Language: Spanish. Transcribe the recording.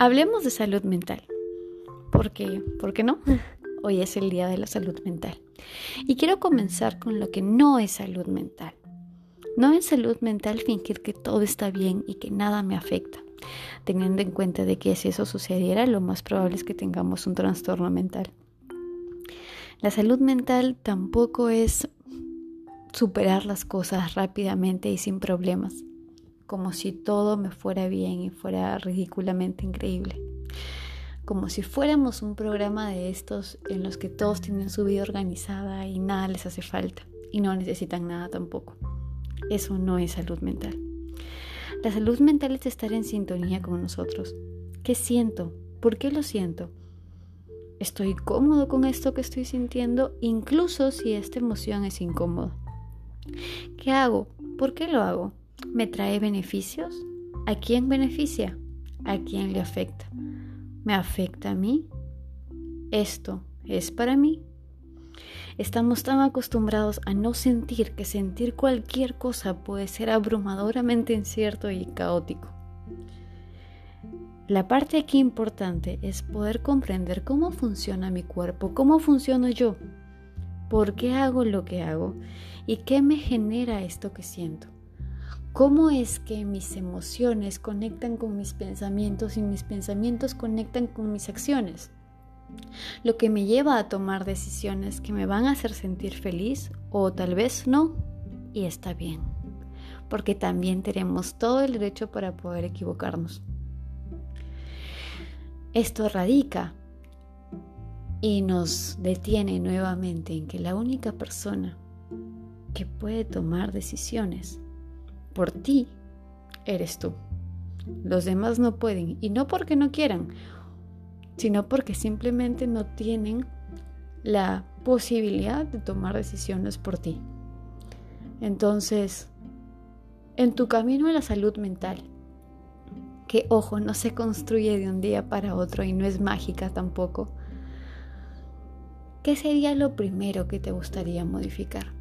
Hablemos de salud mental. ¿Por qué? ¿Por qué no? Hoy es el día de la salud mental. Y quiero comenzar con lo que no es salud mental. No es salud mental fingir que todo está bien y que nada me afecta, teniendo en cuenta de que si eso sucediera, lo más probable es que tengamos un trastorno mental. La salud mental tampoco es superar las cosas rápidamente y sin problemas, como si todo me fuera bien y fuera ridículamente increíble. Como si fuéramos un programa de estos en los que todos tienen su vida organizada y nada les hace falta y no necesitan nada tampoco. Eso no es salud mental. La salud mental es estar en sintonía con nosotros. ¿Qué siento? ¿Por qué lo siento? ¿Estoy cómodo con esto que estoy sintiendo? Incluso si esta emoción es incómoda. ¿Qué hago? ¿Por qué lo hago? ¿Me trae beneficios? ¿A quién beneficia? ¿A quién le afecta? ¿Me afecta a mí? ¿Esto es para mí? Estamos tan acostumbrados a no sentir que sentir cualquier cosa puede ser abrumadoramente incierto y caótico. La parte aquí importante es poder comprender cómo funciona mi cuerpo, cómo funciono yo, por qué hago lo que hago y qué me genera esto que siento. ¿Cómo es que mis emociones conectan con mis pensamientos y mis pensamientos conectan con mis acciones? lo que me lleva a tomar decisiones que me van a hacer sentir feliz o tal vez no, y está bien, porque también tenemos todo el derecho para poder equivocarnos. Esto radica y nos detiene nuevamente en que la única persona que puede tomar decisiones por ti eres tú. Los demás no pueden, y no porque no quieran, sino porque simplemente no tienen la posibilidad de tomar decisiones por ti. Entonces, en tu camino a la salud mental, que ojo, no se construye de un día para otro y no es mágica tampoco, ¿qué sería lo primero que te gustaría modificar?